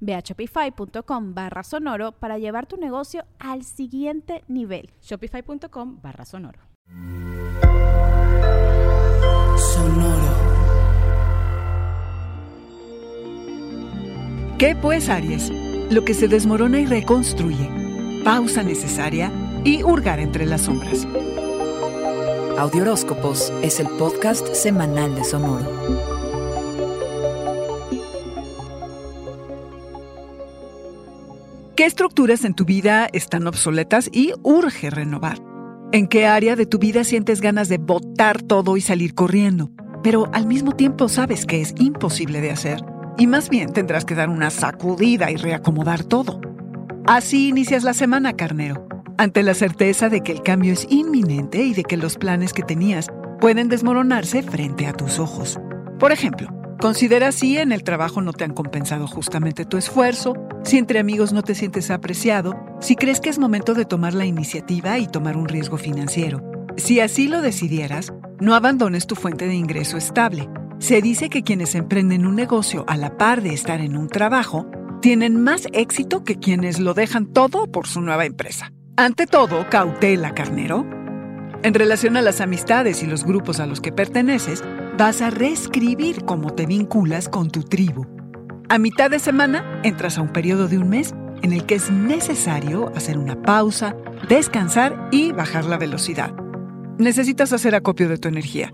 Ve a shopify.com barra sonoro para llevar tu negocio al siguiente nivel. Shopify.com barra sonoro. Sonoro. ¿Qué pues, Aries? Lo que se desmorona y reconstruye. Pausa necesaria y hurgar entre las sombras. Audioróscopos es el podcast semanal de Sonoro. ¿Qué estructuras en tu vida están obsoletas y urge renovar? ¿En qué área de tu vida sientes ganas de botar todo y salir corriendo? Pero al mismo tiempo sabes que es imposible de hacer y más bien tendrás que dar una sacudida y reacomodar todo. Así inicias la semana, carnero, ante la certeza de que el cambio es inminente y de que los planes que tenías pueden desmoronarse frente a tus ojos. Por ejemplo, Considera si en el trabajo no te han compensado justamente tu esfuerzo, si entre amigos no te sientes apreciado, si crees que es momento de tomar la iniciativa y tomar un riesgo financiero. Si así lo decidieras, no abandones tu fuente de ingreso estable. Se dice que quienes emprenden un negocio a la par de estar en un trabajo tienen más éxito que quienes lo dejan todo por su nueva empresa. Ante todo, cautela, carnero. En relación a las amistades y los grupos a los que perteneces, vas a reescribir cómo te vinculas con tu tribu. A mitad de semana entras a un periodo de un mes en el que es necesario hacer una pausa, descansar y bajar la velocidad. Necesitas hacer acopio de tu energía.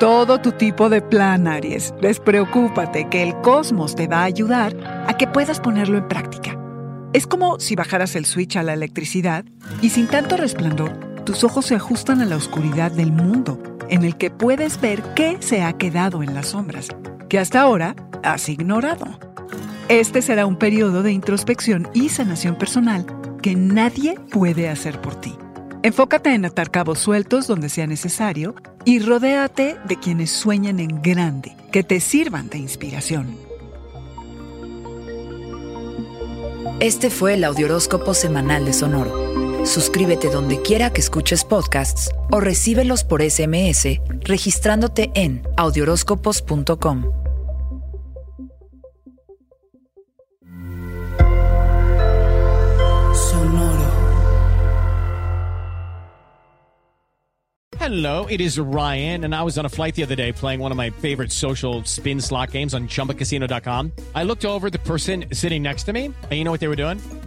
Todo tu tipo de plan, Aries. Despreocúpate que el cosmos te va a ayudar a que puedas ponerlo en práctica. Es como si bajaras el switch a la electricidad y sin tanto resplandor, tus ojos se ajustan a la oscuridad del mundo en el que puedes ver qué se ha quedado en las sombras, que hasta ahora has ignorado. Este será un periodo de introspección y sanación personal que nadie puede hacer por ti. Enfócate en atar cabos sueltos donde sea necesario y rodéate de quienes sueñan en grande, que te sirvan de inspiración. Este fue el Audioróscopo Semanal de Sonoro. Suscríbete donde quiera que escuches podcasts o recíbelos por SMS registrándote en audioróscopos.com. Sonoro. Hello, it is Ryan, and I was on a flight the other day playing one of my favorite social spin slot games on chumbacasino.com. I looked over the person sitting next to me, and you know what they were doing?